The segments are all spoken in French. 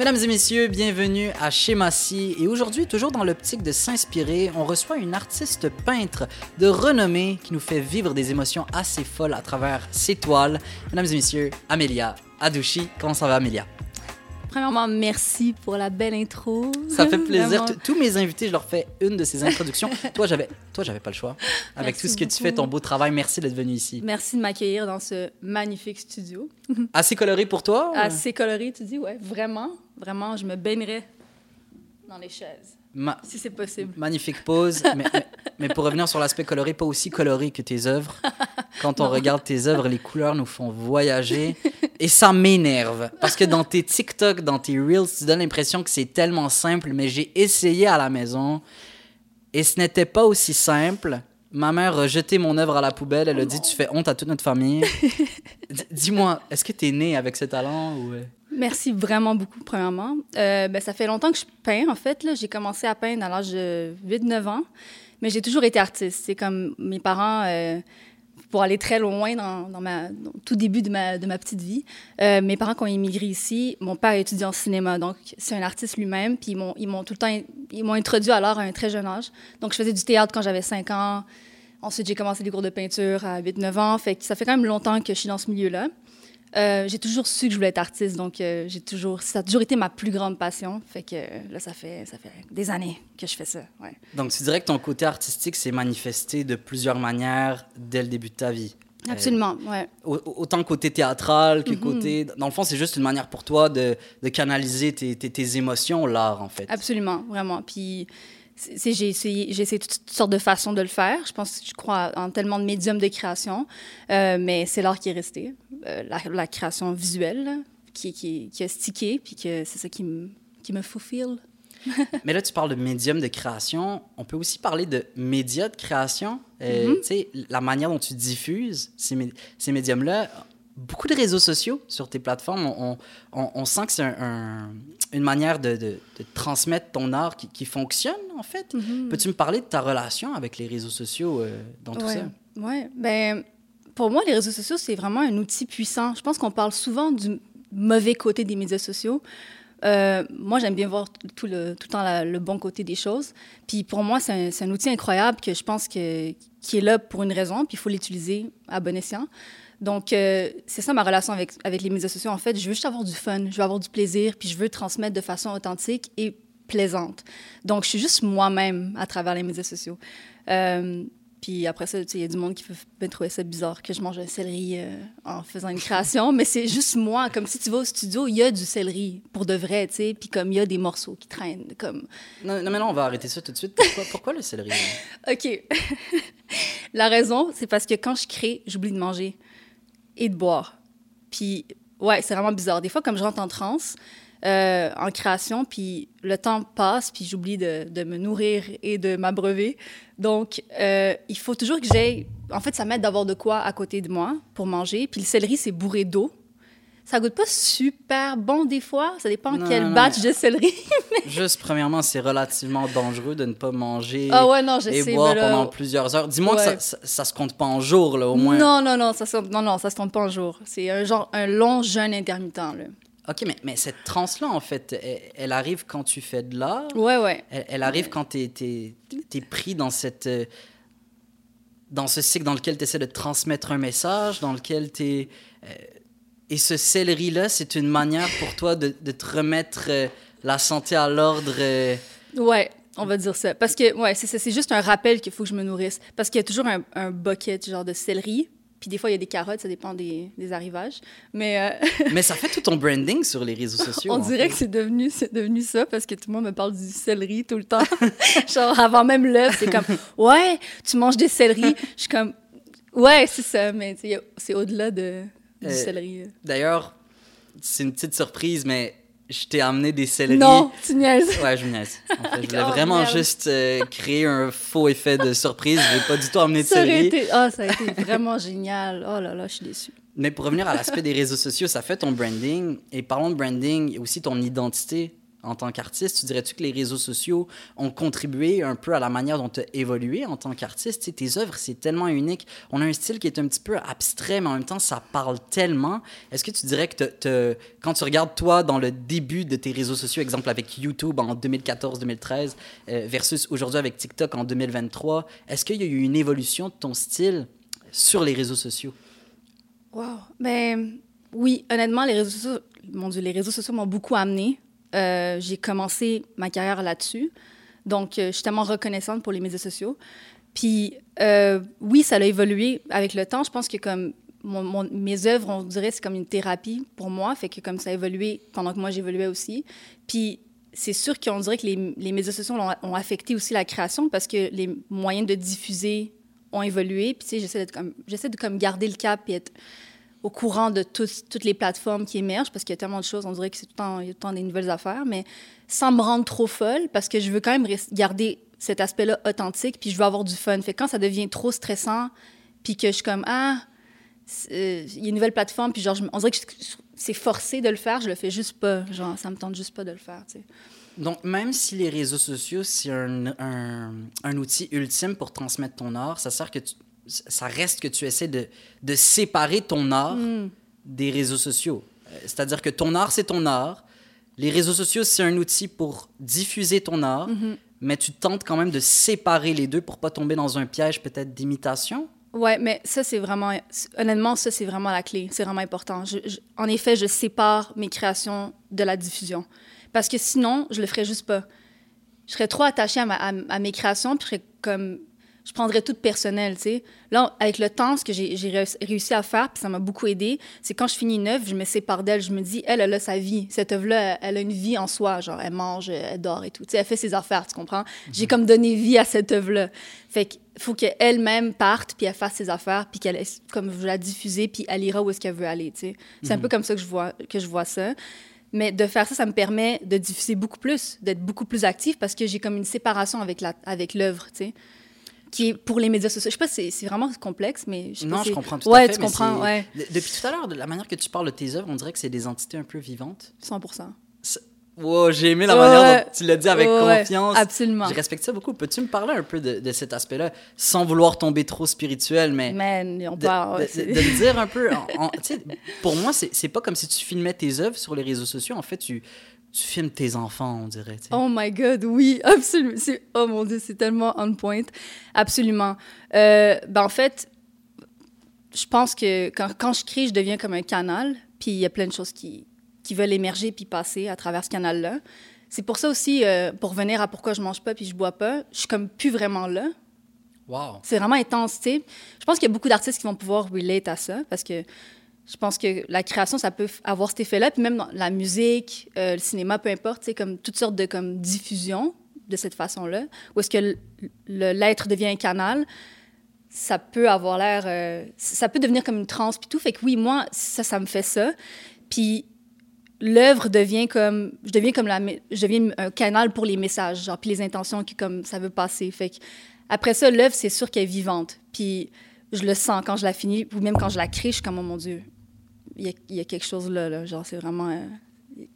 Mesdames et messieurs, bienvenue à Chez Massy. Et aujourd'hui, toujours dans l'optique de s'inspirer, on reçoit une artiste peintre de renommée qui nous fait vivre des émotions assez folles à travers ses toiles. Mesdames et messieurs, Amélia Adouchi. Comment ça va, Amélia? Premièrement, merci pour la belle intro. Ça fait plaisir. Tous mes invités, je leur fais une de ces introductions. toi, j'avais, toi, j'avais pas le choix. Avec tout ce que tu fais, ton beau travail, merci d'être venu ici. Merci de m'accueillir dans ce magnifique studio. Assez coloré pour toi? Assez coloré, tu dis, ouais, vraiment, vraiment, je me baignerais dans les chaises. Si c'est possible. Magnifique pose. mais, mais, pour revenir sur l'aspect coloré, pas aussi coloré que tes œuvres. Quand on regarde tes œuvres, les couleurs nous font voyager. Et ça m'énerve. Parce que dans tes TikTok, dans tes Reels, tu donnes l'impression que c'est tellement simple, mais j'ai essayé à la maison et ce n'était pas aussi simple. Ma mère a jeté mon œuvre à la poubelle. Elle a dit Tu fais honte à toute notre famille. Dis-moi, est-ce que tu es née avec ce talent ou... Merci vraiment beaucoup, premièrement. Euh, ben, ça fait longtemps que je peins, en fait. J'ai commencé à peindre à l'âge de 8-9 ans, mais j'ai toujours été artiste. C'est comme mes parents. Euh, pour aller très loin dans, dans ma tout début de ma, de ma petite vie. Euh, mes parents, quand ils immigré ici, mon père étudie en cinéma, donc c'est un artiste lui-même. Puis ils m'ont tout le temps, ils m'ont introduit alors à un très jeune âge. Donc je faisais du théâtre quand j'avais 5 ans. Ensuite, j'ai commencé des cours de peinture à 8-9 ans. Fait que ça fait quand même longtemps que je suis dans ce milieu-là. Euh, j'ai toujours su que je voulais être artiste, donc euh, j'ai toujours, ça a toujours été ma plus grande passion. Fait que là, ça fait, ça fait des années que je fais ça. Ouais. Donc, tu dirais que ton côté artistique s'est manifesté de plusieurs manières dès le début de ta vie? Euh, Absolument, ouais. Autant côté théâtral que mm-hmm. côté. Dans le fond, c'est juste une manière pour toi de, de canaliser tes, tes, tes émotions, l'art, en fait. Absolument, vraiment. Puis j'ai essayé, toutes sortes de façons de le faire. Je pense, je crois en tellement de médiums de création, euh, mais c'est l'art qui est resté, euh, la, création visuelle qui, qui, qui, a stické, puis que c'est ça qui me, qui me fulfill. mais là, tu parles de médium de création. On peut aussi parler de médias de création. Euh, mm-hmm. Tu sais, la manière dont tu diffuses ces, ces médiums-là beaucoup de réseaux sociaux sur tes plateformes. On, on, on sent que c'est un, une manière de, de, transmettre ton art qui, qui fonctionne, en fait. Mm-hmm. Peux-tu me parler de ta relation avec les réseaux sociaux euh, dans tout ça? Oui. Ben, pour moi, les réseaux sociaux, c'est vraiment un outil puissant. Je pense qu'on parle souvent du mauvais côté des médias sociaux. Euh, moi, j'aime bien voir tout le, tout le temps le bon côté des choses. Puis pour moi, c'est un, un, outil incroyable que je pense que, qui est là pour une raison, puis il faut l'utiliser à bon escient. Donc, euh, c'est ça ma relation avec, avec les médias sociaux. En fait, je veux juste avoir du fun, je veux avoir du plaisir, puis je veux transmettre de façon authentique et plaisante. Donc, je suis juste moi-même à travers les médias sociaux. Euh, puis après ça, il y a du monde qui peut trouver ça bizarre que je mange un céleri euh, en faisant une création, mais c'est juste moi. Comme si tu vas au studio, il y a du céleri pour de vrai, tu sais, puis comme il y a des morceaux qui traînent. Comme... Non, non, mais non, on va arrêter ça tout de suite. Pourquoi, pourquoi le céleri? OK. La raison, c'est parce que quand je crée, j'oublie de manger et de boire. Puis, ouais, c'est vraiment bizarre. Des fois, comme je rentre en transe, euh, en création, puis le temps passe, puis j'oublie de, me nourrir et de m'abreuver. Donc, euh, il faut toujours que j'aille... En fait, ça m'aide d'avoir de quoi à côté de moi pour manger. Puis le céleri, c'est bourré d'eau. Ça goûte pas super bon des fois. Ça dépend quel batch de céleri. Juste, premièrement, c'est relativement dangereux de ne pas manger ah ouais, non, je et sais, boire pendant plusieurs heures. Dis-moi que ça, ça, se compte pas en jours, là, au moins. Non, non, non, ça se, non, non, ça se compte pas en jours. C'est un, genre, un long jeûne intermittent, là. OK, mais, mais cette transe-là, en fait, elle, arrive quand tu fais de l'art? Ouais, ouais. Elle, arrive quand tu es, es, pris dans cette... Euh, dans ce cycle dans lequel tu essaies de transmettre un message, dans lequel tu es... Euh, et ce céleri-là, c'est une manière pour toi de, de te remettre euh, la santé à l'ordre. Euh... Ouais, on va dire ça. Parce que, ouais, c'est juste un rappel qu'il faut que je me nourrisse. Parce qu'il y a toujours un, un, bucket, genre de céleri. Puis des fois, il y a des carottes, ça dépend des, des arrivages. Mais, euh... Mais ça fait tout ton branding sur les réseaux sociaux. on dirait que c'est devenu, devenu ça parce que tout le monde me parle du céleri tout le temps. genre, avant même l'œuf, c'est comme, ouais, tu manges des céleris. Je suis comme, ouais, c'est ça, mais c'est au-delà de, du euh, céleri. D'ailleurs, c'est une petite surprise, mais je t'ai amené des céleris. Non, tu niaises. Ouais, je niaise. En fait, je voulais oh, vraiment juste euh, créer un faux effet de surprise. Je n'ai pas du tout amené de ça céleri. Été... Oh, ça a été vraiment génial. Oh là là, je suis déçue. Mais pour revenir à l'aspect des réseaux sociaux, ça fait ton branding. Et parlons de branding, aussi ton identité en tant qu'artiste? Tu dirais-tu que les réseaux sociaux ont contribué un peu à la manière dont tu as évolué en tant qu'artiste? Tes œuvres, c'est tellement unique. On a un style qui est un petit peu abstrait, mais en même temps, ça parle tellement. Est-ce que tu dirais que quand tu regardes, toi, dans le début de tes réseaux sociaux, exemple avec YouTube en 2014-2013 euh, versus aujourd'hui avec TikTok en 2023, est-ce qu'il y a eu une évolution de ton style sur les réseaux sociaux? Wow. Ben oui, honnêtement, les réseaux sociaux, mon Dieu, les réseaux sociaux m'ont beaucoup amené. Euh, j'ai commencé ma carrière là-dessus. Donc, euh, je suis tellement reconnaissante pour les médias sociaux. Puis, euh, oui, ça a évolué avec le temps. Je pense que comme mes œuvres, on dirait, c'est comme une thérapie pour moi. Fait que comme ça a évolué pendant que moi, j'évoluais aussi. Puis, c'est sûr qu'on dirait que les, médias sociaux ont, affecté aussi la création parce que les moyens de diffuser ont évolué. Puis, tu sais, j'essaie de comme garder le cap et être au courant de toutes les plateformes qui émergent parce qu'il y a tellement de choses, on dirait que c'est tout le temps, il y a tout le temps des nouvelles affaires, mais sans me rendre trop folle parce que je veux quand même garder cet aspect-là authentique puis je veux avoir du fun. Fait que quand ça devient trop stressant puis que je suis comme, ah, euh, il y a une nouvelle plateforme puis genre, on dirait que c'est forcé de le faire, je le fais juste pas. Genre, ça me tente juste pas de le faire, tu sais. Donc, même si les réseaux sociaux, c'est un, un, un outil ultime pour transmettre ton art, ça sert que tu, ça reste que tu essaies de, de séparer ton art des réseaux sociaux. Euh, C'est-à-dire que ton art, c'est ton art. Les réseaux sociaux, c'est un outil pour diffuser ton art, mais tu tentes quand même de séparer les deux pour pas tomber dans un piège peut-être d'imitation. Ouais, mais ça, c'est vraiment. Honnêtement, ça, c'est vraiment la clé. C'est vraiment important. Je- je- en effet, je sépare mes créations de la diffusion. Parce que sinon, je le ferais juste pas. Je serais trop attachée à, ma- à- à mes créations, puis je serais comme. Je prendrais tout personnel, tu sais. Là, avec le temps, ce que j'ai réussi- à faire, puis ça m'a beaucoup aidé, c'est quand je finis une œuvre, je me sépare d'elle. Je me dis, elle, elle a sa vie. Cette œuvre-là, elle, elle a une vie en soi. Genre, elle mange, elle dort et tout. Tu sais, elle fait ses affaires, tu comprends? J'ai comme donné vie à cette œuvre-là. Fait qu'il faut qu'elle-même parte, puis elle fasse ses affaires, puis qu'elle comme je la diffuser, puis elle ira où est-ce qu'elle veut aller, tu sais. C'est un peu comme ça que je vois, que je vois ça. Mais de faire ça, ça me permet de diffuser beaucoup plus, d'être beaucoup plus active parce que j'ai comme une séparation avec l'œuvre, tu sais, qui est pour les médias sociaux. Je sais pas, c'est c'est vraiment complexe, mais je sais Non, je comprends tout ouais, à fait. tu comprends, ouais, de- Depuis tout à l'heure, de la manière que tu parles de tes œuvres, on dirait que c'est des entités un peu vivantes. 100% Wow, j'ai aimé la Ouais, manière dont tu l'as dit avec Ouais, confiance. absolument. Je respecte ça beaucoup. Peux-tu me parler un peu de, de cet aspect-là, sans vouloir tomber trop spirituel, mais Man, on de, parle. ouais, de- me dire un peu. en- en- tu sais, pour moi, c'est pas comme si tu filmais tes œuvres sur les réseaux sociaux. En fait, tu, tu filmes tes enfants, on dirait. Oh my God, oui, absolument. Oh mon Dieu, c'est tellement on point. Absolument. Euh, ben en fait, je pense que quand, quand je crée, je deviens comme un canal, puis il y a plein de choses qui, qui veulent émerger puis passer à travers ce canal-là. C'est pour ça aussi, euh, pour revenir à pourquoi je mange pas puis je bois pas, je suis comme plus vraiment là. Wow. C'est vraiment intense, tu sais. Je pense qu'il y a beaucoup d'artistes qui vont pouvoir relate à ça parce que je pense que la création, ça peut avoir cet effet-là. Puis même dans la musique, euh, le cinéma, peu importe, sais, comme toutes sortes de comme, diffusion de cette façon-là, où est-ce que l'être devient un canal, ça peut avoir l'air... euh, ça peut devenir comme une transe puis tout. Fait que oui, moi, ça, ça me fait ça. Puis l'œuvre devient comme... Je deviens comme la... Je deviens un canal pour les messages, genre, puis les intentions que comme ça veut passer. Fait que après ça, l'œuvre, c'est sûr qu'elle est vivante. Puis je le sens quand je la finis, ou même quand je la crée, je suis comme, oh mon Dieu, il y a, quelque chose là. Genre, c'est vraiment, euh,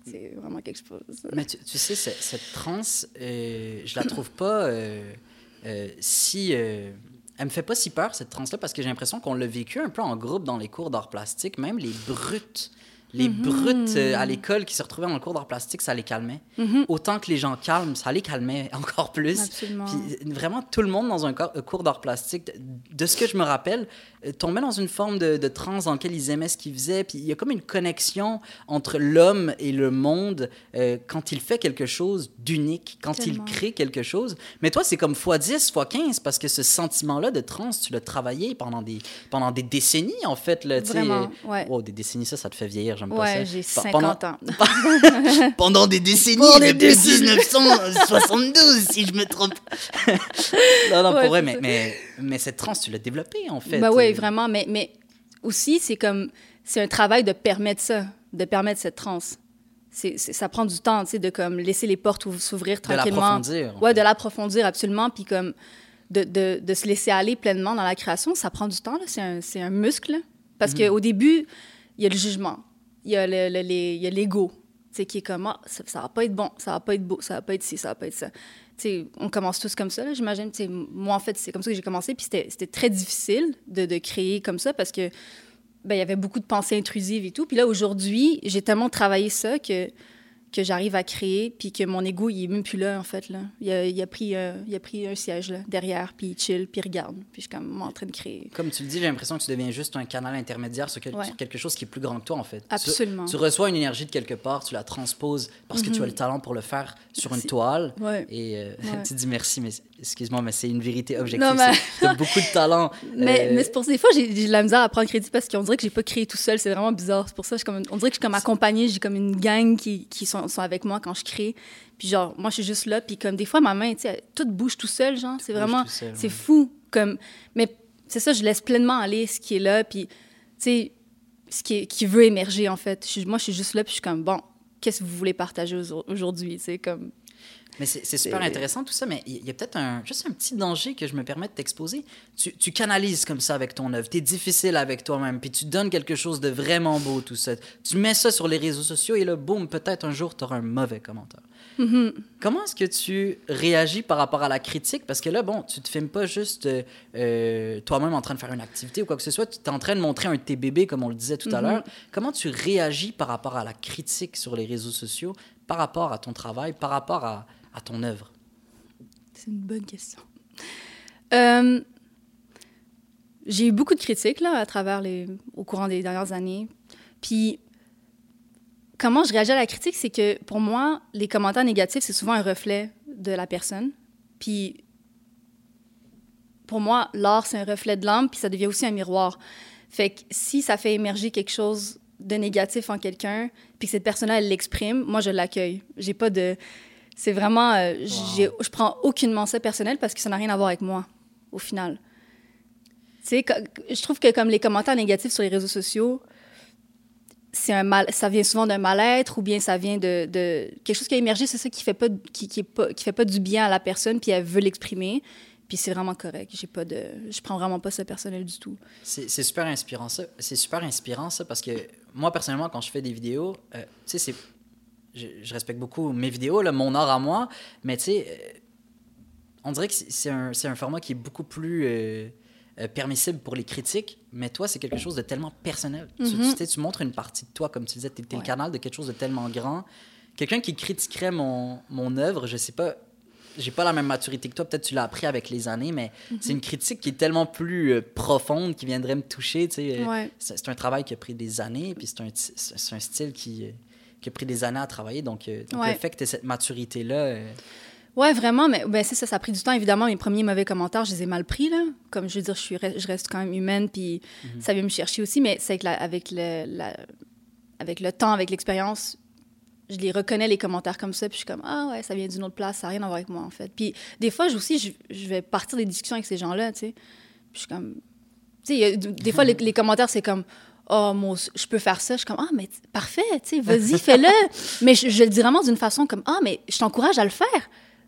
c'est vraiment quelque chose. Mais tu, sais, cette, transe, euh, je la trouve pas euh, euh, si. elle me fait pas si peur, cette transe-là, parce que j'ai l'impression qu'on l'a vécu un peu en groupe dans les cours d'art plastique, même les brutes. Les Mhm. brutes euh, à l'école qui se retrouvaient dans le cours d'art plastique, ça les calmait. Autant que les gens calment, ça les calmait encore plus. Absolument. Puis euh, vraiment, tout le monde dans un euh, cours d'art plastique, de, ce que je me rappelle, tombait dans une forme de, de transe dans laquelle ils aimaient ce qu'ils faisaient. Puis il y a comme une connexion entre l'homme et le monde euh, quand il fait quelque chose d'unique, quand Tellement. il crée quelque chose. Mais toi, c'est comme x10, x15, parce que ce sentiment-là de transe, tu l'as travaillé pendant des, pendant des décennies, en fait. Là. Vraiment, ouais. Wow, des décennies, ça, ça te fait vieillir, j'aime pas ça. Ouais, j'ai Pe- 50 pendant, ans. pendant des décennies, Pendant des depuis décennies. 1972, si je me trompe. non, non, Ouais, pour vrai, mais, mais, mais cette transe, tu l'as développée, en fait. Ben oui, Euh, vraiment. Mais, mais aussi, c'est comme, c'est un travail de permettre ça, de permettre cette transe. C'est, c'est- ça prend du temps, tu sais, de comme laisser les portes ou- s'ouvrir De tranquillement. l'approfondir. en Ouais, fait. de l'approfondir absolument, puis comme de, de, de se laisser aller pleinement dans la création, ça prend du temps, là. C'est un, c'est un muscle. là. Parce Mhm. qu'au début, il y a le jugement, il y a le- le- les- l'ego, qui est comme, ah, ça, ça va pas être bon, ça va pas être beau, ça va pas être ci, ça va pas être ça. Tu sais, on commence tous comme ça, j'imagine. Moi, en fait, c'est comme ça que j'ai commencé, puis c'était très difficile de, de créer comme ça parce que, ben, y avait beaucoup de pensées intrusives et tout. Puis là, aujourd'hui, j'ai tellement travaillé ça que que j'arrive à créer, puis que mon ego, il est même plus là, en fait. Là. Il, a, il a pris, euh, il a pris un siège là, derrière, puis il chill, puis il regarde. Puis je suis comme en train de créer. Comme tu le dis, j'ai l'impression que tu deviens juste un canal intermédiaire sur, quel- Ouais. sur quelque chose qui est plus grand que toi, en fait. Absolument. Tu, reçois une énergie de quelque part, tu la transposes parce que tu as le talent pour le faire sur une toile. Ouais. Et euh, Ouais. tu dis merci, mais excuse-moi, mais c'est une vérité objective. Non, mais- Tu as beaucoup de talent. Mais, Euh, mais c'est pour ça, des fois, j'ai de la misère à prendre crédit parce qu'on dirait que j'ai pas créé tout seul. C'est vraiment bizarre. C'est pour ça, je comme, on dirait que je suis comme accompagnée. J'ai comme une gang qui, qui sont, sont avec moi quand je crée. Puis genre, moi, je suis juste là. Puis comme des fois, ma main, tu sais, tout bouge tout seul, genre. C'est vraiment, c'est ouais. fou. Comme, mais c'est ça, je laisse pleinement aller ce qui est là. Puis, tu sais, ce qui, est- qui veut émerger, en fait. Je moi, je suis juste là. Puis je suis comme, bon, qu'est-ce que vous voulez partager au- aujourd'hui? Tu sais, comme, Mais c'est super intéressant tout ça, mais il y a peut-être un, juste un petit danger que je me permets de t'exposer. Tu, tu canalises comme ça avec ton œuvre, tu es difficile avec toi-même, puis tu donnes quelque chose de vraiment beau, tout ça. Tu mets ça sur les réseaux sociaux et là, boum, peut-être un jour, tu auras un mauvais commentaire. Comment est-ce que tu réagis par rapport à la critique? Parce que là, bon, tu te filmes pas juste euh, toi-même en train de faire une activité ou quoi que ce soit, tu es en train de montrer un de tes bébés, comme on le disait tout à l'heure. Comment tu réagis par rapport à la critique sur les réseaux sociaux, par rapport à ton travail, par rapport à, à ton œuvre? C'est une bonne question. Euh, j'ai eu beaucoup de critiques là, à travers les, au courant des dernières années. Puis, comment je réagis à la critique, c'est que pour moi, les commentaires négatifs, c'est souvent un reflet de la personne. Puis, pour moi, l'art, c'est un reflet de l'âme, puis ça devient aussi un miroir. Fait que si ça fait émerger quelque chose de négatif en quelqu'un, puis que cette personne-là, elle l'exprime, moi, je l'accueille. J'ai pas de... C'est vraiment... euh, Je prends aucunement ça personnel parce que ça n'a rien à voir avec moi, au final. Tu sais, je trouve que comme les commentaires négatifs sur les réseaux sociaux, c'est un mal, ça vient souvent d'un mal-être ou bien ça vient de, de quelque chose qui a émergé, c'est ça qui fait pas, qui, qui, est pas, qui fait pas du bien à la personne, puis elle veut l'exprimer, puis c'est vraiment correct. J'ai pas de, je prends vraiment pas ça personnel du tout. C'est c'est super inspirant ça. C'est super inspirant ça parce que moi personnellement quand je fais des vidéos, euh, tu sais c'est je, je respecte beaucoup mes vidéos là, mon art à moi, mais tu sais euh, on dirait que c'est un, format qui est beaucoup plus euh, euh, permissible pour les critiques, mais toi c'est quelque chose de tellement personnel. Tu- Tu, tu sais, tu montres une partie de toi comme tu disais, tu es, le Ouais. canal de quelque chose de tellement grand. Quelqu'un qui critiquerait mon mon œuvre, je sais pas j'ai pas la même maturité que toi, peut-être tu l'as appris avec les années, mais c'est une critique qui est tellement plus euh, profonde, qui viendrait me toucher. tu sais. Ouais. C'est un travail qui a pris des années, puis c'est un, style qui, qui a pris des années à travailler. Donc, euh, donc Ouais. le fait que tu cette maturité-là, euh, Ouais, vraiment, mais ben, c'est ça, ça a pris du temps. Évidemment, mes premiers mauvais commentaires, je les ai mal pris, là. Comme je veux dire, je, suis, je reste quand même humaine, puis ça vient me chercher aussi, mais c'est avec, la- avec, le, la- avec le temps, avec l'expérience, je les reconnais, les commentaires comme ça, puis je suis comme, ah ouais, ça vient d'une autre place, ça n'a rien à voir avec moi, en fait. Puis des fois, je, aussi, je, je vais partir des discussions avec ces gens-là, tu sais. Puis je suis comme... Tu sais, des fois, les, les commentaires, c'est comme... Oh, moi, je peux faire ça. Je suis comme, ah, mais parfait, tu sais, vas-y, fais-le. mais je, je le dis vraiment d'une façon comme, ah, mais je t'encourage à le faire.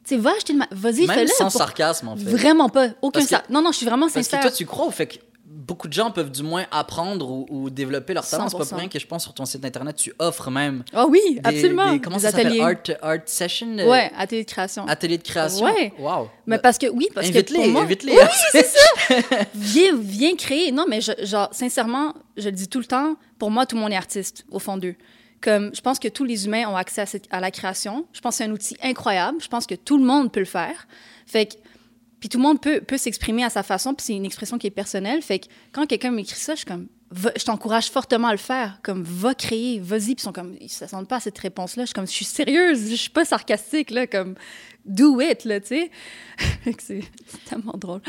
Tu sais, va acheter le. ma- Vas-y, fais-le. sans pour- sarcasme, en fait. Vraiment pas. Aucun que-. Non, non, je suis vraiment Parce que sincère. toi, tu crois au fait que beaucoup de gens peuvent du moins apprendre ou, ou développer leur talent. C'est pas 100%. pour rien que je pense sur ton site internet, tu offres même Ah oui, des, absolument. des- comment Des ça s'appelle? Art, art session? euh, Ouais, atelier de création. Atelier de création? Ouais. Wow. Mais parce que, oui, parce que. Invite-les, moi- invite-les. Oui, c'est ça. viens, viens créer. Non, mais je- genre, sincèrement, je le dis tout le temps, pour moi, tout le monde est artiste, au fond d'eux. Comme, je pense que tous les humains ont accès à, la création. Je pense que c'est un outil incroyable. Je pense que tout le monde peut le faire. Fait que, puis tout le monde peut, peut s'exprimer à sa façon, puis c'est une expression qui est personnelle. Fait que quand quelqu'un m'écrit ça, je comme, je t'encourage fortement à le faire. Comme, va créer, vas-y. Puis ils sont comme, ils pas à cette réponse-là. Je suis comme, je suis sérieuse, je suis pas sarcastique, là. Comme, do it, là, tu sais. C'est tellement drôle.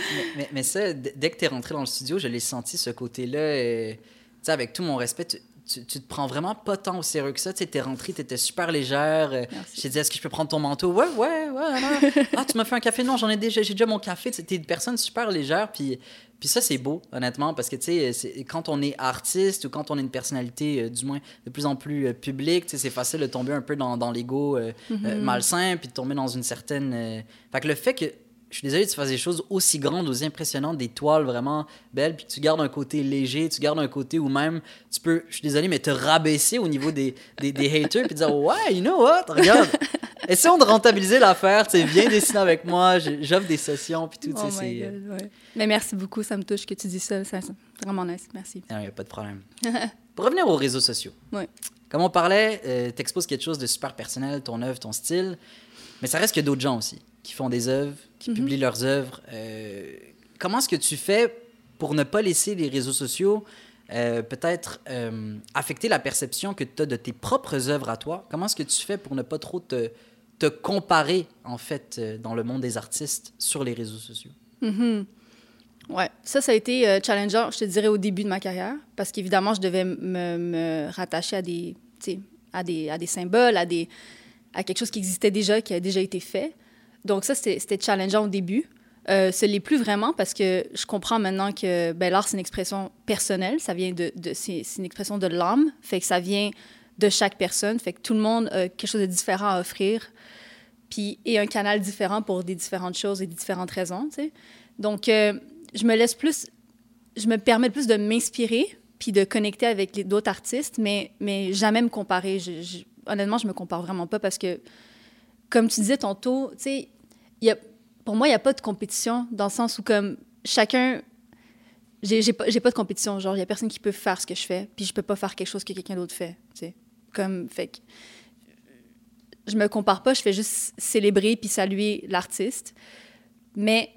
Mais, ça, dès que tu es rentré dans le studio, je l'ai senti, ce côté-là. euh, tu sais, avec tout mon respect, tu, tu, tu te prends vraiment pas tant au sérieux que ça. Tu es rentré, tu étais super légère. euh, Merci. je t'ai dit, est-ce que je peux prendre ton manteau? Ouais, ouais, ouais. non. ah, tu m'as fait un café? Non, j'en ai déjà, j'ai déjà mon café. Tu es une personne super légère. Puis, puis ça, c'est beau, honnêtement, parce que, tu sais, quand on est artiste ou quand on est une personnalité, euh, du moins, de plus en plus euh, publique, tu sais, c'est facile de tomber un peu dans, dans l'ego euh, euh, malsain, puis de tomber dans une certaine... Fait que le fait que je suis désolé que tu fasses des choses aussi grandes, aussi impressionnantes, des toiles vraiment belles, puis que tu gardes un côté léger, tu gardes un côté où même tu peux, je suis désolé, mais te rabaisser au niveau des, des, des haters, puis dire Ouais, you know what, regarde, essayons de rentabiliser l'affaire, tu sais, viens dessiner avec moi, j'offre des sessions, puis tout, oh. Ouais. Mais merci beaucoup, ça me touche que tu dis ça, c'est vraiment nice, merci. Il n'y a pas de problème. Pour revenir aux réseaux sociaux. Oui. Comme on parlait, euh, tu exposes quelque chose de super personnel, ton œuvre, ton style, mais ça reste que d'autres gens aussi qui font des œuvres, qui mhm. publient leurs œuvres. Euh, comment est-ce que tu fais pour ne pas laisser les réseaux sociaux euh, peut-être euh, affecter la perception que tu as de tes propres œuvres à toi? Comment est-ce que tu fais pour ne pas trop te, te comparer, en fait, dans le monde des artistes sur les réseaux sociaux? Mm Ouais, ça, ça a été challengeant, je te dirais, au début de ma carrière, parce qu'évidemment, je devais me, me rattacher à des, à des, à des symboles, à, des, à quelque chose qui existait déjà, qui a déjà été fait. Donc ça, c'était challengeant au début. Euh, ce n'est plus vraiment parce que je comprends maintenant que ben, l'art, c'est une expression personnelle. Ça vient de, c'est une expression de l'âme. Fait que ça vient de chaque personne. Fait que tout le monde a quelque chose de différent à offrir. Puis, et un canal différent pour des différentes choses et des différentes raisons. Donc, euh, je me laisse plus... Je me permets plus de m'inspirer puis de connecter avec d'autres artistes, mais, mais jamais me comparer. Je, honnêtement, je me compare vraiment pas parce que, comme tu disais tantôt, tu sais, pour moi, il n'y a pas de compétition dans le sens où, comme chacun. J'ai pas, pas de compétition. Genre, il n'y a personne qui peut faire ce que je fais, puis je peux pas faire quelque chose que quelqu'un d'autre fait. sais. Comme, fait que. Je me compare pas, je fais juste célébrer puis saluer l'artiste. Mais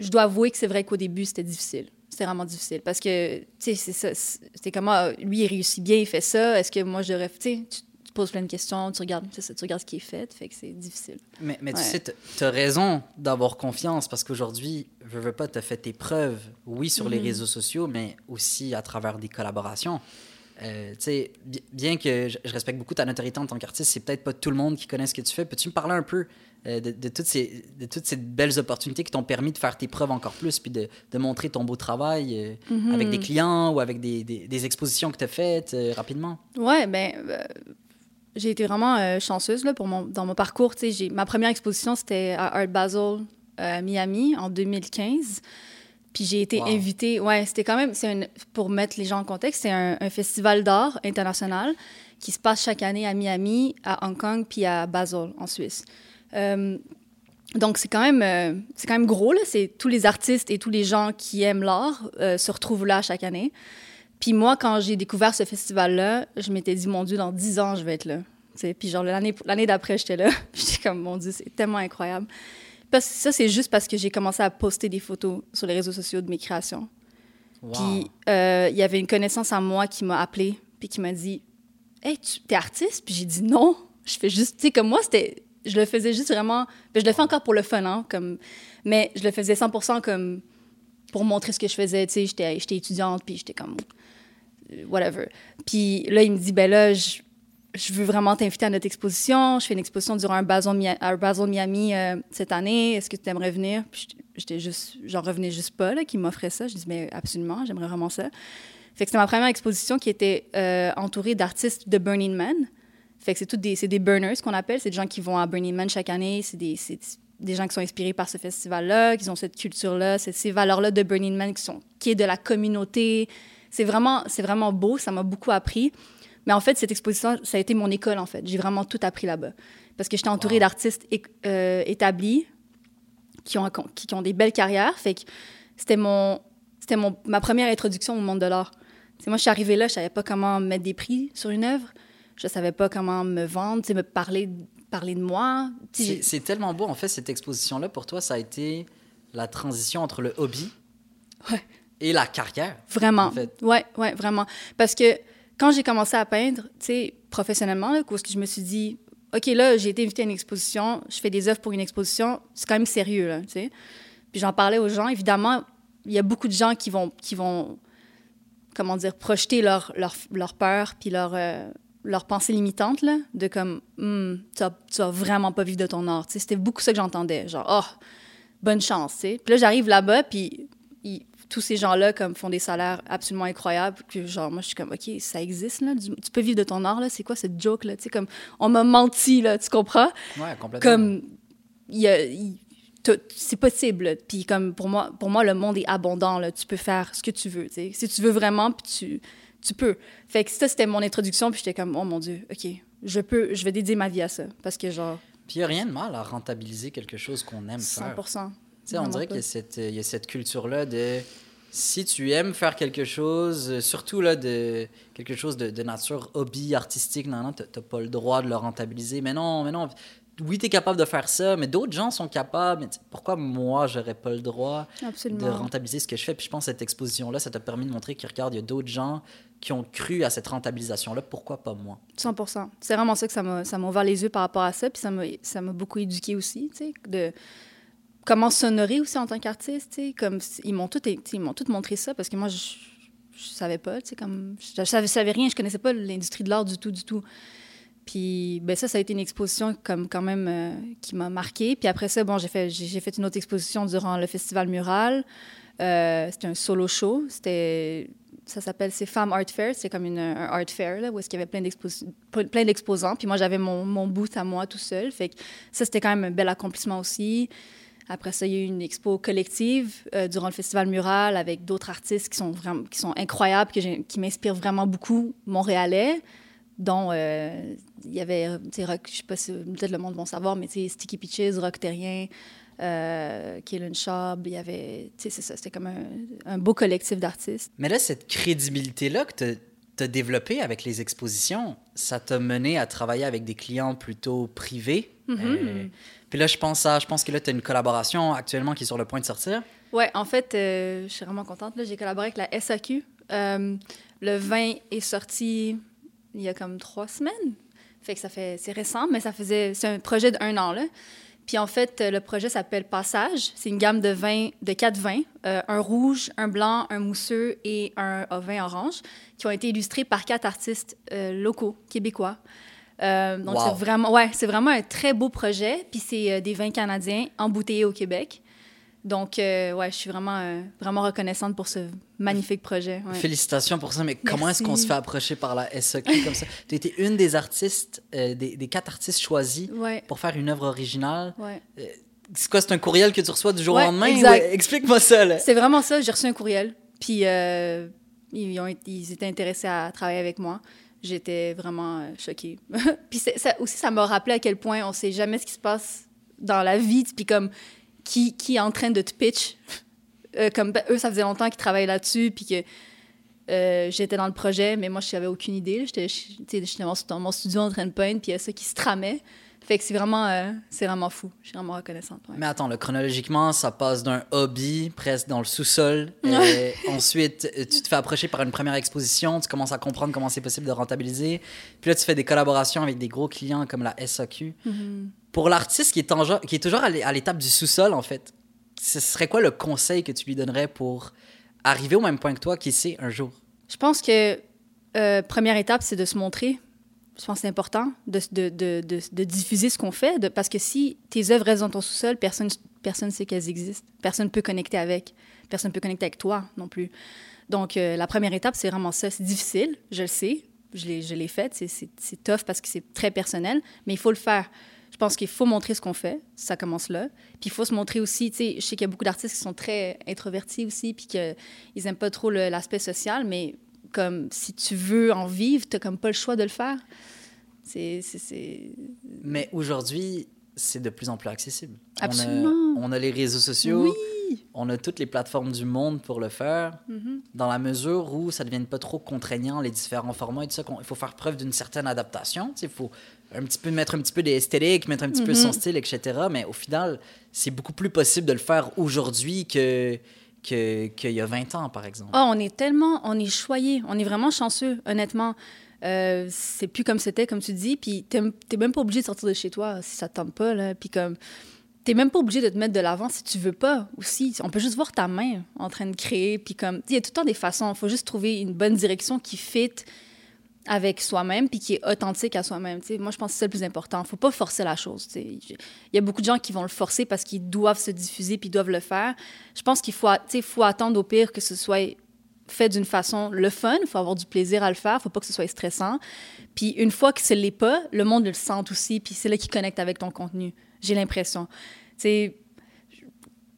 je dois avouer que c'est vrai qu'au début, c'était difficile. C'était vraiment difficile parce que, tu sais, c'est ça. C'était comment, ah, lui, il réussit bien, il fait ça. Est-ce que moi, je devrais. Tu poses plein de questions, tu regardes, tu, tu regardes ce qui est fait, fait que c'est difficile. Mais, mais tu sais, tu as raison d'avoir confiance parce qu'aujourd'hui, je veux pas, te fait tes preuves, oui, sur les mhm. réseaux sociaux, mais aussi à travers des collaborations. Euh, tu sais, bien que je, respecte beaucoup ta notoriété en tant qu'artiste, c'est peut-être pas tout le monde qui connaît ce que tu fais. Peux-tu me parler un peu euh, de, toutes ces, de toutes ces belles opportunités qui t'ont permis de faire tes preuves encore plus, puis de, de montrer ton beau travail euh, mhm. avec des clients ou avec des, des, des expositions que tu as faites rapidement? Ouais, ben j'ai été vraiment euh, chanceuse là, pour mon, dans mon parcours. J'ai, ma première exposition, c'était à Art Basel, euh, Miami, en 2015. Puis j'ai été invitée. Ouais, c'était quand même, c'est pour mettre les gens en contexte, c'est un, festival d'art international qui se passe chaque année à Miami, à Hong Kong, puis à Basel, en Suisse. Euh, donc c'est quand même, c'est quand même gros là. C'est tous les artistes et tous les gens qui aiment l'art se retrouvent là chaque année. Puis moi, quand j'ai découvert ce festival-là, je m'étais dit, mon Dieu, dans dix ans, je vais être là. Puis genre, l'année d'après, j'étais là. j'étais comme, mon Dieu, c'est tellement incroyable. Parce ça, c'est juste parce que j'ai commencé à poster des photos sur les réseaux sociaux de mes créations. Puis euh, il y avait une connaissance à moi qui m'a appelé puis qui m'a dit Hey, tu es artiste? Puis j'ai dit non. Je fais juste, tu sais, comme moi, c'était. Je le faisais juste vraiment. je le fais encore pour le fun, hein, comme. Mais je le faisais 100% comme pour montrer ce que je faisais. Tu sais, j'étais étudiante, puis j'étais comme whatever. Puis là, il me dit, ben là, je, veux vraiment t'inviter à notre exposition. Je fais une exposition durant un Basel, Miami euh, cette année. Est-ce que tu aimerais venir? Puis j'étais juste, j'en revenais juste pas, là, qui m'offrait ça. Je dis, mais absolument, j'aimerais vraiment ça. Fait que c'était ma première exposition qui était euh, entourée d'artistes de Burning Man. Fait que c'est tout des, des burners qu'on appelle. C'est des gens qui vont à Burning Man chaque année. C'est des, des gens qui sont inspirés par ce festival-là, qui ont cette culture-là, ces valeurs-là de Burning Man qui, sont, qui est de la communauté, c'est vraiment, c'est vraiment beau, ça m'a beaucoup appris. Mais en fait, cette exposition, ça a été mon école, en fait. J'ai vraiment tout appris là-bas. Parce que j'étais entourée d'artistes euh, établis qui ont, qui, ont des belles carrières. Fait que c'était mon, c'était mon, ma première introduction au monde de l'art. moi, je suis arrivée là, je savais pas comment mettre des prix sur une œuvre. Je savais pas comment me vendre, me parler, parler de moi. C'est tellement beau, en fait, cette exposition-là, pour toi, ça a été la transition entre le hobby ouais et la carrière. Vraiment. En fait. Ouais, ouais, vraiment. Parce que quand j'ai commencé à peindre, tu sais, professionnellement, là, parce que je me suis dit, OK, là, j'ai été invitée à une exposition, je fais des œuvres pour une exposition, c'est quand même sérieux, là, tu sais. Puis j'en parlais aux gens. Évidemment, il y a beaucoup de gens qui vont, qui vont comment dire, projeter leur, leur, leur peur puis leur, euh, leur pensée limitante, là, de comme, tu, vas, tu vas vraiment pas vivre de ton art. C'était beaucoup ça que j'entendais, genre, oh, bonne chance, tu sais. Puis là, j'arrive là-bas, puis tous ces gens-là comme font des salaires absolument incroyables que genre moi je suis comme ok ça existe là tu peux vivre de ton art là c'est quoi cette joke là tu sais comme on m'a menti là tu comprends? Ouais complètement comme il y a c'est possible. Puis comme pour moi, pour moi, le monde est abondant. Là. Tu peux faire ce que tu veux. Si tu veux vraiment, puis tu, tu peux. Fait que ça, c'était mon introduction. Puis j'étais comme, oh mon Dieu, OK, je peux, je vais dédier ma vie à ça. Parce que genre... Puis il n'y a rien de mal à rentabiliser quelque chose qu'on aime 100 faire. Tu sais, on dirait qu'il y a cette, il y a cette culture-là de si tu aimes faire quelque chose, euh, surtout là, de quelque chose de, de nature hobby, artistique, non, non, t'as pas le droit de le rentabiliser. Mais non, mais non. Oui, tu es capable de faire ça, mais d'autres gens sont capables. Mais pourquoi moi, j'aurais pas le droit de rentabiliser ce que je fais? Puis je pense que cette exposition-là, ça t'a permis de montrer qu'il regarde, il y a d'autres gens qui ont cru à cette rentabilisation-là. Pourquoi pas moi? 100 C'est vraiment ça que ça m'a ouvert les yeux par rapport à ça. Puis ça m'a beaucoup éduqué aussi, tu sais, de comment s'honorer aussi en tant qu'artiste, comme ils m'ont tout, tout montré ça parce que moi je, je savais pas, tu sais, comme je, savais, rien, je connaissais pas l'industrie de l'art du tout, du tout. Puis ben ça, ça a été une exposition comme quand même euh, qui m'a marqué. Puis après ça, bon, j'ai fait j'ai fait une autre exposition durant le festival mural. Euh, c'était un solo show. C'était ça s'appelle c'est Femmes Art Fair. C'est comme une, un art fair là, où est-ce qu'il y avait plein, d'exposants. Puis moi, j'avais mon, mon booth à moi tout seul. Fait ça, c'était quand même un bel accomplissement aussi. Après ça, il y a eu une expo collective euh, durant le festival Mural avec d'autres artistes qui sont, vraiment, qui sont incroyables, qui m'inspirent vraiment beaucoup, montréalais, dont euh, il y avait, tu sais, je sais pas si peut-être le monde va savoir, mais tu Sticky Peaches, Rock Terrien, euh, Kaylin Schaub, il y avait, tu sais, c'est ça, c'était comme un, un, beau collectif d'artistes. Mais là, cette crédibilité-là que tu as développée avec les expositions, ça t'a mené à travailler avec des clients plutôt privés. Mm-hmm. Puis là, je pense, à, je pense que là, tu as une collaboration actuellement qui est sur le point de sortir. Oui, en fait, euh, je suis vraiment contente. J'ai collaboré avec la SAQ. Euh, le vin est sorti il y a comme trois semaines. Fait que ça fait, c'est récent, mais ça faisait, c'est un projet d'un an, là. Puis en fait, le projet s'appelle Passage. C'est une gamme de vins, de quatre vins, euh, un rouge, un blanc, un mousseux et un, vin orange, qui ont été illustrés par quatre artistes locaux, québécois. Euh, donc, c'est vraiment, ouais, c'est vraiment un très beau projet. Puis c'est euh, des vins canadiens embouteillés au Québec. Donc, euh, ouais, je suis vraiment, vraiment reconnaissante pour ce magnifique projet. Félicitations pour ça, mais comment est-ce qu'on se fait approcher par la SEQ comme ça? Tu as été une des artistes, des, des, quatre artistes choisis pour faire une œuvre originale. c'est quoi, c'est un courriel que tu reçois du jour au lendemain? Explique-moi ça. C'est vraiment ça, j'ai reçu un courriel. Puis ils, ont, ils étaient intéressés à travailler avec moi j'étais vraiment euh, choquée. puis ça, aussi, ça m'a rappelé à quel point on sait jamais ce qui se passe dans la vie, puis comme qui, qui est en train de te pitch. Euh, comme ben, eux, ça faisait longtemps qu'ils travaillaient là-dessus, puis que euh, j'étais dans le projet, mais moi, je n'avais aucune idée. J'étais dans mon studio en train de peindre, puis il y a ça qui se tramait. Fait que c'est vraiment, euh, c'est vraiment fou. Je suis vraiment reconnaissante. Mais attends, le chronologiquement, ça passe d'un hobby presque dans le sous-sol. Et ensuite, tu te fais approcher par une première exposition, tu commences à comprendre comment c'est possible de rentabiliser. Puis là, tu fais des collaborations avec des gros clients comme la SAQ. Mm-hmm. Pour l'artiste qui, est toujours à l'étape du sous-sol, en fait, ce serait quoi le conseil que tu lui donnerais pour arriver au même point que toi, qui sait, un jour? Je pense que euh, première étape, c'est de se montrer je pense que c'est important de, diffuser ce qu'on fait, parce que si tes œuvres restent dans ton sous-sol, personne personne sait qu'elles existent. Personne ne peut connecter avec. Personne ne peut connecter avec toi non plus. Donc, euh, la première étape, c'est vraiment ça. C'est difficile, je le sais. Je l'ai faite. C'est tough parce que c'est très personnel, mais il faut le faire. Je pense qu'il faut montrer ce qu'on fait. Ça commence là. Puis il faut se montrer aussi, tu sais, je sais qu'il y a beaucoup d'artistes qui sont très introvertis aussi, puis qu'ils n'aiment pas trop l'aspect social, mais comme si tu veux en vivre, tu n'as comme pas le choix de le faire. C'est. Mais aujourd'hui, c'est de plus en plus accessible. Absolument. On a, les réseaux sociaux. Oui. On a toutes les plateformes du monde pour le faire, mm-hmm. dans la mesure où ça ne devienne pas trop contraignant, les différents formats et tout ça. Il faut faire preuve d'une certaine adaptation. Il faut un petit peu mettre un petit peu d'esthétique, mettre un petit peu son mm-hmm. style, etc. Mais au final, c'est beaucoup plus possible de le faire aujourd'hui que qu'il y a 20 ans, par exemple. Oh, on est tellement, on est choyé, on est vraiment chanceux, honnêtement. Euh, c'est plus comme c'était, comme tu dis, puis t'es même pas obligé de sortir de chez toi si ça te tente pas, là, puis comme... T'es même pas obligé de te mettre de l'avant si tu veux pas aussi. On peut juste voir ta main en train de créer, puis comme... Il y a tout le temps des façons, il faut juste trouver une bonne direction qui fit avec soi-même puis qui est authentique à soi-même. Moi, je pense que c'est le plus important. faut pas forcer la chose. Il y a beaucoup de gens qui vont le forcer parce qu'ils doivent se diffuser puis doivent le faire. Je pense qu'il faut, faut attendre au pire que ce soit fait d'une façon le fun. Il faut avoir du plaisir à le faire. faut pas que ce soit stressant. Puis une fois que ce l'est pas, le monde le sent aussi. Puis c'est là qu'il connecte avec ton contenu. J'ai l'impression. C'est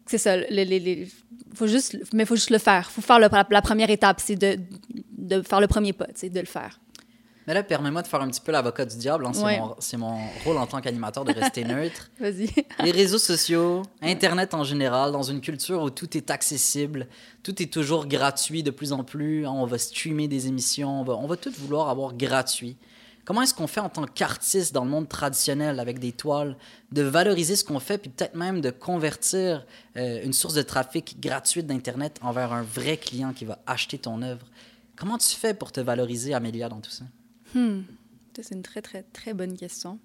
ça. Les, les, faut juste, mais faut juste le faire. faut faire la première étape, c'est de, de faire le premier pas, de le faire. Mais là, permets-moi de faire un petit peu l'avocat du diable. hein. C'est Ouais. mon, c'est mon rôle en tant qu'animateur de rester neutre. Vas-y. Les réseaux sociaux, Internet en général, dans une culture où tout est accessible, tout est toujours gratuit de plus en plus. hein, On va streamer des émissions, on va, on va tout vouloir avoir gratuit. Comment est-ce qu'on fait en tant qu'artiste dans le monde traditionnel avec des toiles, de valoriser ce qu'on fait, puis peut-être même de convertir euh, une source de trafic gratuite d'Internet envers un vrai client qui va acheter ton œuvre? Comment tu fais pour te valoriser, Amélia, dans tout ça? Hmm. C'est une très, très, très bonne question.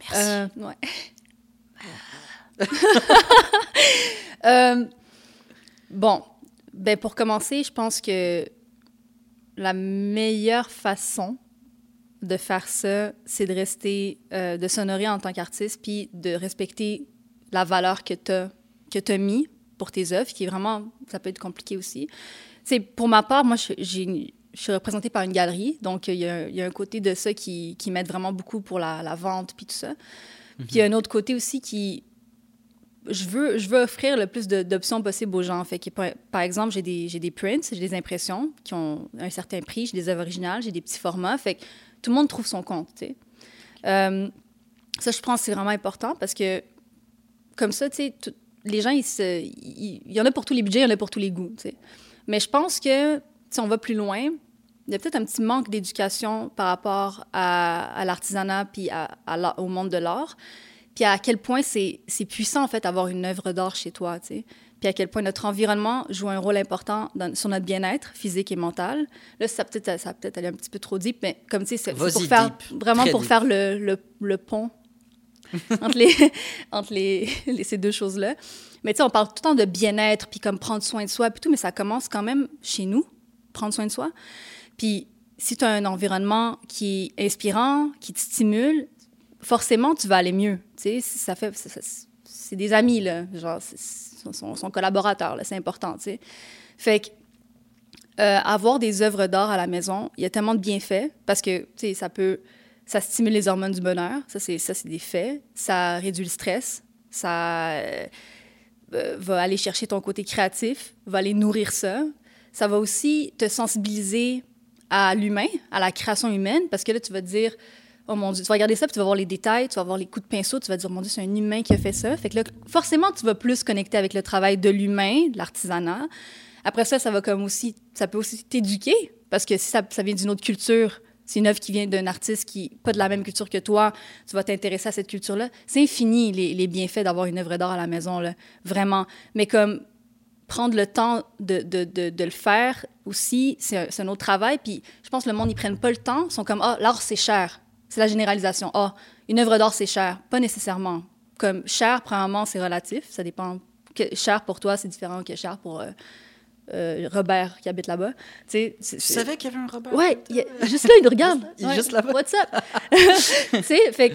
Merci. Euh, ouais. Euh, bon, ben pour commencer, je pense que la meilleure façon de faire ça, c'est de rester, euh, de s'honorer en tant qu'artiste, puis de respecter la valeur que tu as, que as mis pour tes œuvres, qui est vraiment, ça peut être compliqué aussi. C'est pour ma part, moi, j'ai- je suis représentée par une galerie, donc il y, a, il y a un côté de ça qui, qui m'aide vraiment beaucoup pour la, la vente, puis tout ça. Puis il y a un autre côté aussi qui, je veux, je veux offrir le plus d'options possibles aux gens. Fait que, par, exemple, j'ai des, j'ai des prints, j'ai des impressions qui ont un certain prix, j'ai des œuvres originales, j'ai des petits formats. Fait que tout le monde trouve son compte, tu sais. Euh, ça, je pense que c'est vraiment important parce que, comme ça, tu sais, les gens, il y en a pour tous les budgets, il y en a pour tous les goûts, tu sais. Mais je pense que, si on va plus loin, il y a peut-être un petit manque d'éducation par rapport à, à l'artisanat puis à, à l'art- au monde de l'art. Puis à quel point c'est puissant, en fait, d'avoir une œuvre d'art chez toi, tu sais. Puis à quel point notre environnement joue un rôle important dans- sur notre bien-être physique et mental. Là, ça peut-être ça peut être aller un petit peu trop deep, mais comme tu sais, c'est pour faire, deep. vraiment Très pour deep. faire le, le, le pont entre, les, entre les, les- ces deux choses-là. Mais tu sais, on parle tout le temps de bien-être, puis comme prendre soin de soi, puis tout, mais ça commence quand même chez nous, prendre soin de soi. Puis si tu as un environnement qui est inspirant, qui te stimule, forcément, tu vas aller mieux. Tu sais, ça fait... C'est des amis, là. Genre, son, son collaborateur, là. C'est important, tu sais. Fait que euh, avoir des œuvres d'art à la maison, il y a tellement de bienfaits parce que, tu sais, ça peut... Ça stimule les hormones du bonheur. Ça, c'est ça, c'est des faits. Ça réduit le stress. Ça euh, euh, va aller chercher ton côté créatif, va aller nourrir ça. Ça va aussi te sensibiliser à l'humain, à la création humaine, parce que là, tu vas te dire, oh mon Dieu, tu vas regarder ça, puis tu vas voir les détails, tu vas voir les coups de pinceau, tu vas te dire, mon Dieu, c'est un humain qui a fait ça. Fait que là, forcément, tu vas plus connecter avec le travail de l'humain, de l'artisanat. Après ça, ça va comme aussi, ça peut aussi t'éduquer, parce que si ça, vient d'une autre culture, c'est une œuvre qui vient d'un artiste qui pas de la même culture que toi, tu vas t'intéresser à cette culture-là. C'est infini les, les bienfaits d'avoir une œuvre d'art à la maison, là, vraiment. Mais comme prendre le temps de, de, de, de le faire aussi, c'est un, autre travail. Puis je pense que le monde, ils prennent pas le temps. Ils sont comme, ah, l'art, c'est cher. C'est la généralisation. Ah, une œuvre d'art, c'est cher. Pas nécessairement. Comme cher, premièrement, c'est relatif. Ça dépend. Que, cher pour toi, c'est différent que cher pour euh, euh, Robert qui habite là-bas. Tu savais qu'il y avait un Robert? Ouais, il y a- juste là, il nous regarde. Il est Ouais. juste là-bas. What's up? tu sais, fait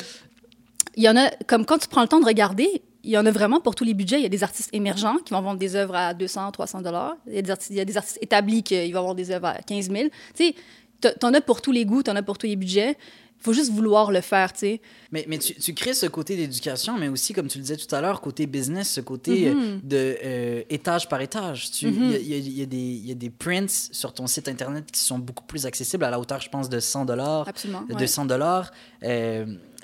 il y en a, comme quand tu prends le temps de regarder, il y en a vraiment pour tous les budgets. Il y a des artistes émergents qui vont vendre des œuvres à 200, 300 dollars. Il y a des artistes, il y a des artistes établis qui vont avoir des œuvres à 15 000. Tu sais, t'en- as pour tous les goûts, t'en as pour tous les budgets. Il faut juste vouloir le faire, tu sais. Mais, mais tu, tu crées ce côté d'éducation, mais aussi, comme tu le disais tout à l'heure, côté business, ce côté euh, Mhm. de euh, étage par étage. Il y, a, il y a- y des- il y a des prints sur ton site internet qui sont beaucoup plus accessibles à la hauteur, je pense, de 100 dollars. Absolument. de ouais. 200 dollars.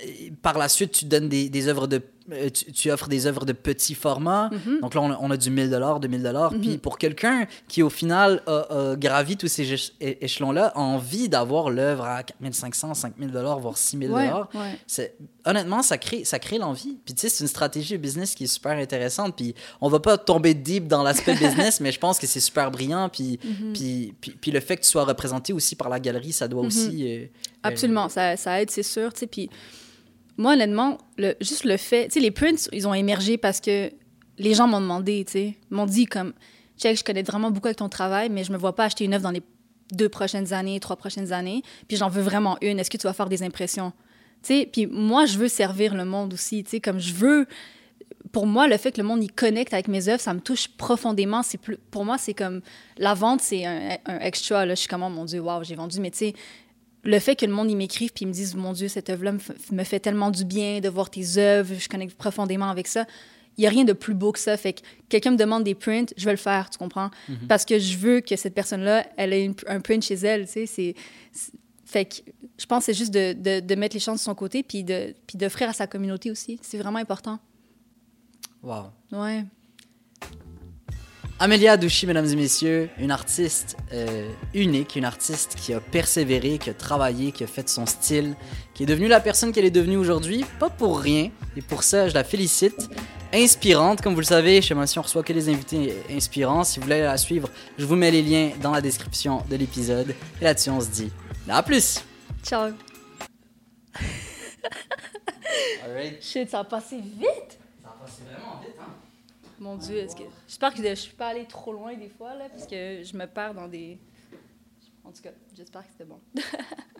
Euh, par la suite, tu donnes des, des œuvres de, euh, tu, tu offres des œuvres de petit format. Mhm. Donc là, on a, on a du 1000 dollars, 2000 dollars. Puis Mhm. pour quelqu'un qui, au final, a, a gravi tous ces échelons-là, a envie d'avoir l'œuvre à 4500, 5000 dollars, voire 6000 Ouais, dollars. ouais. C'est honnêtement, ça crée, ça crée l'envie. Puis tu sais, c'est une stratégie de business qui est super intéressante. Puis on va pas tomber deep dans l'aspect business, mais je pense que c'est super brillant. Puis, Mhm. puis, puis, puis le fait que tu sois représenté aussi par la galerie, ça doit Mhm. aussi. euh, Absolument, ça, ça aide, c'est sûr. tu sais. Puis moi, honnêtement, le, juste le fait, tu sais, les prints, ils ont émergé parce que les gens m'ont demandé, tu sais, m'ont dit comme, check, je connais vraiment beaucoup avec ton travail, mais je me vois pas acheter une œuvre dans les deux prochaines années, trois prochaines années, puis j'en veux vraiment une. Est-ce que tu vas faire des impressions? Tu sais, puis moi, je veux servir le monde aussi, tu sais, comme je veux. Pour moi, le fait que le monde y connecte avec mes œuvres, ça me touche profondément. C'est plus, pour moi, c'est comme la vente, c'est un, extra. Là, je suis comme, oh mon Dieu, waouh, j'ai vendu. Mais tu sais, le fait que le monde m'écrive puis ils me dise, mon Dieu, cette œuvre-là me, fait tellement du bien de voir tes œuvres, je connecte profondément avec ça. il n'y a rien de plus beau que ça. Fait que quelqu'un me demande des prints, je vais le faire, tu comprends? Mhm. Parce que je veux que cette personne-là, elle ait une- un print chez elle, tu sais. c'est- c'est- Fait que je pense que c'est juste de, de, de mettre les chances de son côté puis de puis d'offrir à sa communauté aussi. C'est vraiment important. Wow. Ouais. Amélia Douchy, mesdames et messieurs, une artiste euh, unique, une artiste qui a persévéré, qui a travaillé, qui a fait son style, qui est devenue la personne qu'elle est devenue aujourd'hui, pas pour rien, et pour ça, je la félicite. Inspirante, comme vous le savez, chez Motion, on reçoit que des invités inspirants. Si vous voulez la suivre, je vous mets les liens dans la description de l'épisode. Et là-dessus, on se dit à plus! Ciao. Alright. Shit, ça a passé vite. Ça a passé vraiment vite, hein? Mon Dieu, est-ce que... j'espère que je suis pas allée trop loin des fois, là, parce que je me perds dans des... En tout cas, j'espère que c'était bon.